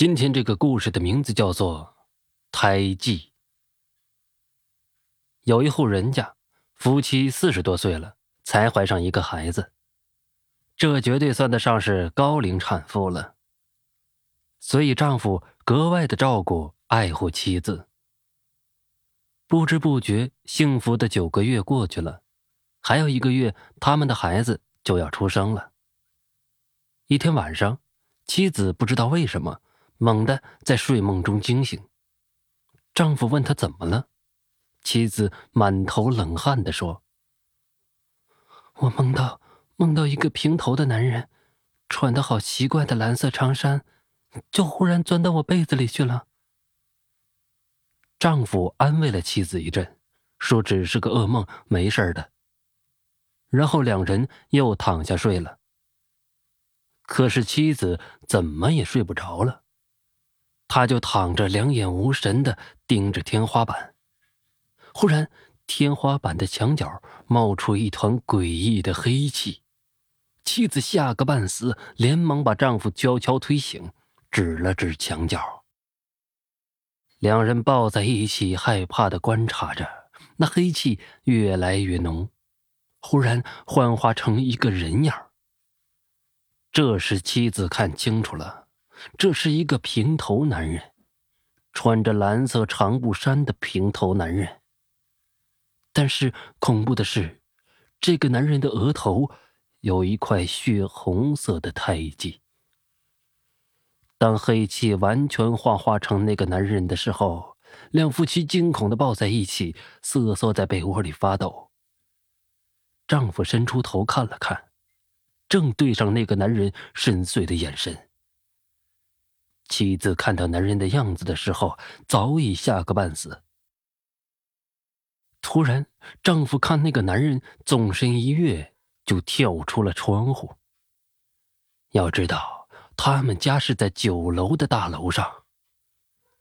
今天这个故事的名字叫做《胎记》。有一户人家，夫妻四十多岁了才怀上一个孩子，这绝对算得上是高龄产妇了。所以丈夫格外的照顾爱护妻子。不知不觉，幸福的九个月过去了，还有一个月，他们的孩子就要出生了。一天晚上，妻子不知道为什么。猛地在睡梦中惊醒，丈夫问她怎么了，妻子满头冷汗的说：“我梦到梦到一个平头的男人，穿的好奇怪的蓝色长衫，就忽然钻到我被子里去了。”丈夫安慰了妻子一阵，说只是个噩梦，没事的。然后两人又躺下睡了。可是妻子怎么也睡不着了。他就躺着，两眼无神的盯着天花板。忽然，天花板的墙角冒出一团诡异的黑气，妻子吓个半死，连忙把丈夫悄悄推醒，指了指墙角。两人抱在一起，害怕的观察着，那黑气越来越浓，忽然幻化成一个人样。这时，妻子看清楚了。这是一个平头男人，穿着蓝色长布衫的平头男人。但是恐怖的是，这个男人的额头有一块血红色的胎记。当黑气完全幻化成那个男人的时候，两夫妻惊恐的抱在一起，瑟缩在被窝里发抖。丈夫伸出头看了看，正对上那个男人深邃的眼神。妻子看到男人的样子的时候，早已吓个半死。突然，丈夫看那个男人纵身一跃，就跳出了窗户。要知道，他们家是在九楼的大楼上。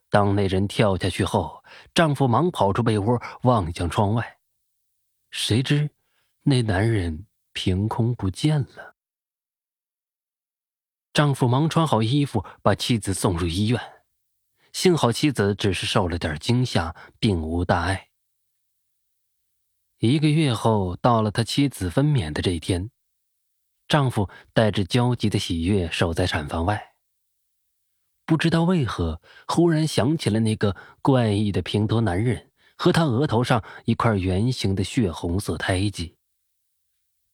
当那人跳下去后，丈夫忙跑出被窝，望向窗外，谁知那男人凭空不见了。丈夫忙穿好衣服，把妻子送入医院。幸好妻子只是受了点惊吓，并无大碍。一个月后，到了他妻子分娩的这一天，丈夫带着焦急的喜悦守在产房外。不知道为何，忽然想起了那个怪异的平头男人和他额头上一块圆形的血红色胎记。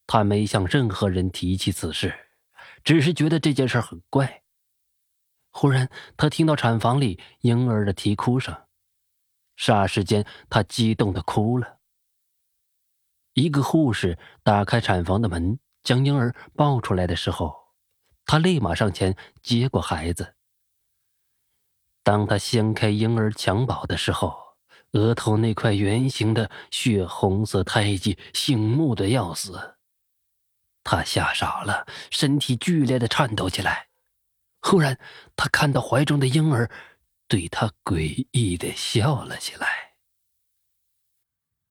他没向任何人提起此事。只是觉得这件事很怪。忽然，他听到产房里婴儿的啼哭声，霎时间，他激动的哭了。一个护士打开产房的门，将婴儿抱出来的时候，他立马上前接过孩子。当他掀开婴儿襁褓的时候，额头那块圆形的血红色胎记醒目的要死。他吓傻了，身体剧烈的颤抖起来。忽然，他看到怀中的婴儿，对他诡异的笑了起来。